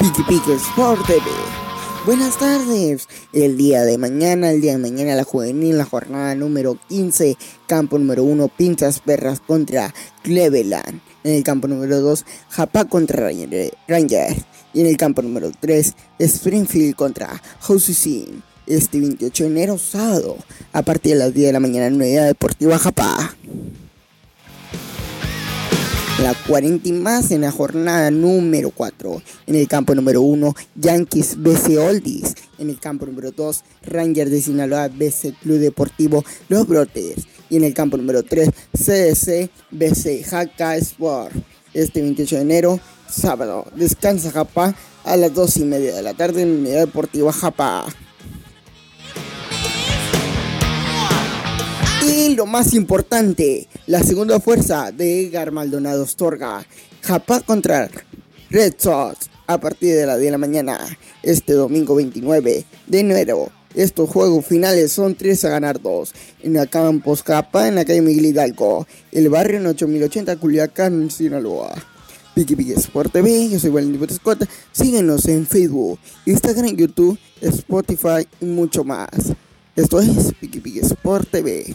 Piki Piki Sport TV. Buenas tardes. El día de mañana, el día de mañana la juvenil, la jornada número 15, campo número 1, Pinzas Perras contra Cleveland. En el campo número 2, Japa contra Rangers. Y en el campo número 3, Springfield contra Sin. Este 28 de enero, sábado, a partir de las 10 de la mañana Unidad Deportiva Japa la 40 y más en la jornada número 4. En el campo número 1, Yankees BC Oldies. En el campo número 2, Rangers de Sinaloa BC Club Deportivo Los Brotes. Y en el campo número 3, CDC BC Jaca Sport. Este 28 de enero, sábado, descansa Japa a las 2 y media de la tarde en la Unidad Deportiva Japa. Y lo más importante, la segunda fuerza de Edgar Maldonado Astorga. Japa contra Red Sox a partir de las 10 de la mañana, este domingo 29 de enero. Estos juegos finales son 3 a ganar 2. En la Campos Japa, en la calle Miguel Hidalgo, el barrio en 8080 Culiacán, Sinaloa. Piki Piki Sport TV, yo soy Valentín Scott. Síguenos en Facebook, Instagram, YouTube, Spotify y mucho más. Esto es Piki Piki Sport TV.